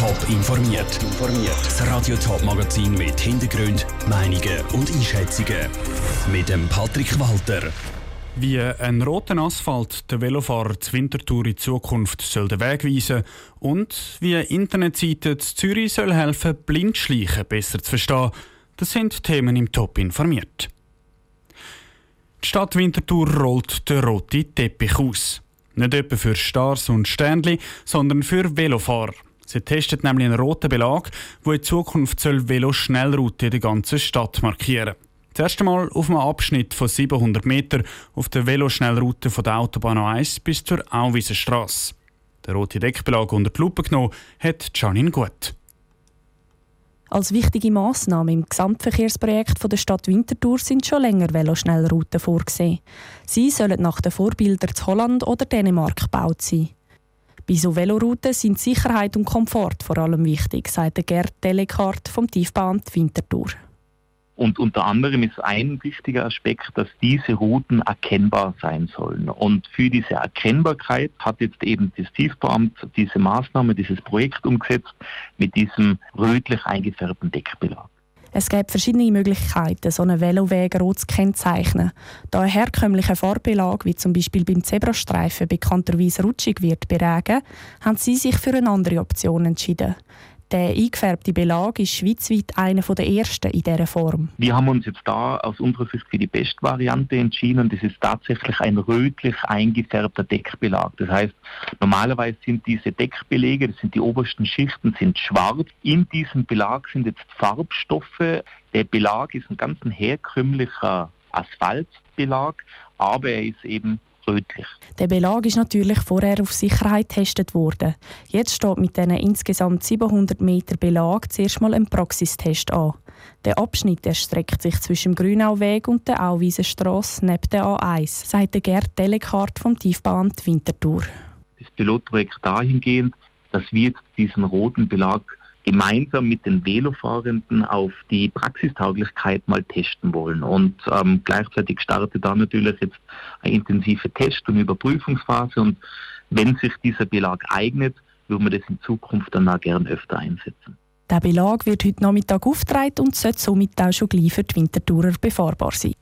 Top informiert. Das Radio Top Magazin mit Hintergrund, Meinungen und Einschätzungen mit dem Patrick Walter. Wie ein roten Asphalt der Velofahrer zur Wintertour in Zukunft soll den Weg weisen und wie eine Internetseite zu Zürich soll helfen, Blindschleichen besser zu verstehen. Das sind Themen im Top informiert. Die Stadt Winterthur rollt den roten Teppich aus. Nicht etwa für Stars und Sternli, sondern für Velofahrer. Sie testet nämlich einen roten Belag, der in Zukunft soll Velo-Schnellroute in der ganzen Stadt markieren Das erste Mal auf einem Abschnitt von 700 Metern auf der Velo-Schnellroute von der Autobahn A1 bis zur Auwiesenstrasse. Der rote Deckbelag unter die Lupe genommen hat Janine Gut. Als wichtige Massnahme im Gesamtverkehrsprojekt der Stadt Winterthur sind schon länger Veloschnellrouten vorgesehen. Sie sollen nach den Vorbildern zu Holland oder Dänemark gebaut sein. Bei so Velorouten sind Sicherheit und Komfort vor allem wichtig, sagt Gerd Delekart vom Tiefbahnamt Winterthur. Und unter anderem ist ein wichtiger Aspekt, dass diese Routen erkennbar sein sollen. Und für diese Erkennbarkeit hat jetzt eben das Tiefbauamt diese Maßnahme, dieses Projekt umgesetzt mit diesem rötlich eingefärbten Deckbelag. Es gibt verschiedene Möglichkeiten, so einen Veloweg rot zu kennzeichnen. Da ein herkömmlicher Farbbelag, wie zum Beispiel beim Zebrastreifen, bekannterweise rutschig wird beregen, haben sie sich für eine andere Option entschieden. Der eingefärbte Belag ist schweizweit einer der ersten in dieser Form. Wir haben uns jetzt da aus unserer Sicht für die beste Variante entschieden und das ist tatsächlich ein rötlich eingefärbter Deckbelag. Das heißt, normalerweise sind diese Deckbelege, das sind die obersten Schichten, sind schwarz. In diesem Belag sind jetzt Farbstoffe. Der Belag ist ein ganz herkömmlicher Asphaltbelag, aber er ist eben rötlich. Der Belag ist natürlich vorher auf Sicherheit getestet worden. Jetzt steht mit diesen insgesamt 700 Meter Belag zuerst mal ein Praxistest an. Der Abschnitt erstreckt sich zwischen dem Grünauweg und der Auwiesenstrasse neben der A1, sagt Gerd Delekart vom Tiefbauamt Winterthur. Das Pilotprojekt dahingehend, dass wir diesen roten Belag gemeinsam mit den Velofahrenden auf die Praxistauglichkeit mal testen wollen. Und ähm, gleichzeitig startet da natürlich jetzt eine intensive Test- und Überprüfungsphase. Und wenn sich dieser Belag eignet, würden wir das in Zukunft dann auch gerne öfter einsetzen. Der Belag wird heute Nachmittag aufgetragen und sollte somit auch schon gleich für die Wintertourer befahrbar sein.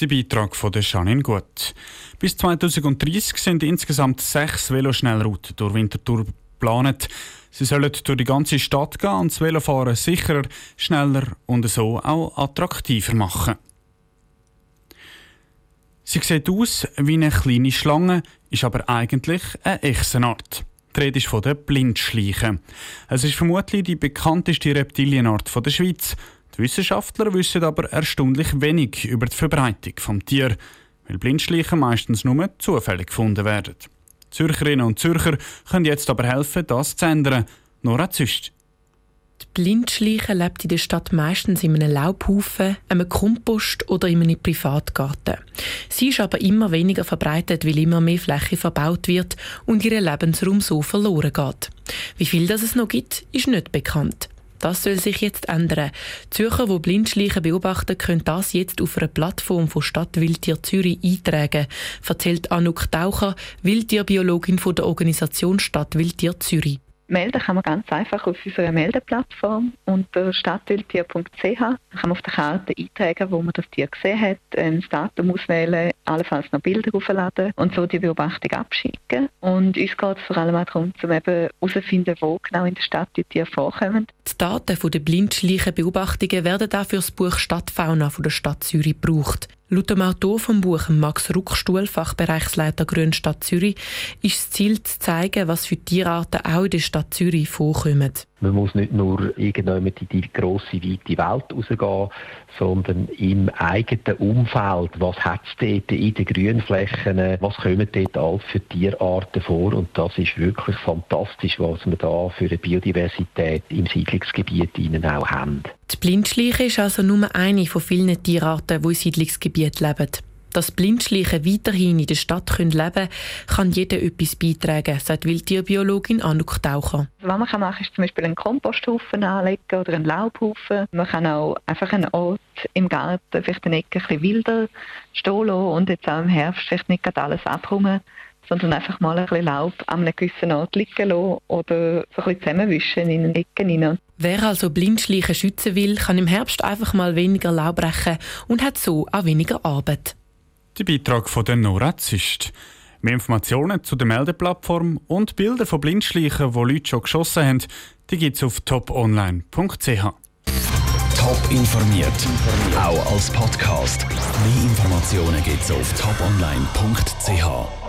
Der Beitrag von der Janine Gut. Bis 2030 sind insgesamt sechs Veloschnellrouten durch Winterthur geplant. Sie sollen durch die ganze Stadt gehen und das Velofahren sicherer, schneller und so auch attraktiver machen. Sie sieht aus wie eine kleine Schlange, ist aber eigentlich eine Echsenart. Die Rede ist von der Blindschleiche. Es ist vermutlich die bekannteste Reptilienart der Schweiz. Die Wissenschaftler wissen aber erstaunlich wenig über die Verbreitung des Tier, weil Blindschleichen meistens nur zufällig gefunden werden. Zürcherinnen und Zürcher können jetzt aber helfen, das zu ändern. Nora Züst. Die Blindschleiche lebt in der Stadt meistens in einem Laubhaufen, einem Kompost oder in einem Privatgarten. Sie ist aber immer weniger verbreitet, weil immer mehr Fläche verbaut wird und ihr Lebensraum so verloren geht. Wie viel das es noch gibt, ist nicht bekannt. Das soll sich jetzt ändern. Zürcher, die Blindschleichen beobachten, können das jetzt auf einer Plattform von Stadt Wildtier Zürich eintragen, erzählt Anouk Taucher, Wildtierbiologin von der Organisation Stadt Wildtier Zürich. Melden kann man ganz einfach auf unserer Meldeplattform unter stadtwildtier.ch. Da kann man auf der Karte eintragen, wo man das Tier gesehen hat, ein Datum auswählen, allenfalls noch Bilder aufladen und so die Beobachtung abschicken. Und uns geht es vor allem auch darum, um herauszufinden, wo genau in der Stadt die Tiere vorkommen. Die Daten der Blindschleichen-Beobachtungen werden auch für das Buch Stadtfauna von der Stadt Zürich gebraucht. Laut dem Autor vom Buch Max Ruckstuhl, Fachbereichsleiter Grünstadt Zürich, ist das Ziel zu zeigen, was für Tierarten auch in der Stadt Zürich vorkommen. Man muss nicht nur irgendwann in die grosse, weite Welt rausgehen, sondern im eigenen Umfeld. Was hat es dort in den Grünflächen? Was kommen dort alles für Tierarten vor? Und das ist wirklich fantastisch, was wir da für eine Biodiversität im Siedlungsgebiet ihnen auch haben. Die Blindschleiche ist also nur eine von vielen Tierarten, die im Siedlungsgebiet leben. Dass Blindschleichen weiterhin in der Stadt leben können, kann jeder etwas beitragen, sagt Wildtierbiologin Anouk Taucher. Was man machen kann, ist zum Beispiel einen Komposthaufen anlegen oder einen Laubhaufen. Man kann auch einfach einen Ort im Garten, vielleicht eine Ecke ein bisschen wilder stehen lassen und jetzt auch im Herbst vielleicht nicht alles abräumen, sondern einfach mal ein bisschen Laub an einem gewissen Ort liegen lassen oder so ein bisschen zusammenwischen in den Ecken hinein. Wer also Blindschleichen schützen will, kann im Herbst einfach mal weniger Laub brechen und hat so auch weniger Arbeit. Der Beitrag von der Nora Züst. Mehr Informationen zu der Meldeplattform und Bilder von Blindschleichen, die Leute schon geschossen haben, die gibt es auf toponline.ch. Top informiert, auch als Podcast. Mehr Informationen gibt es auf toponline.ch.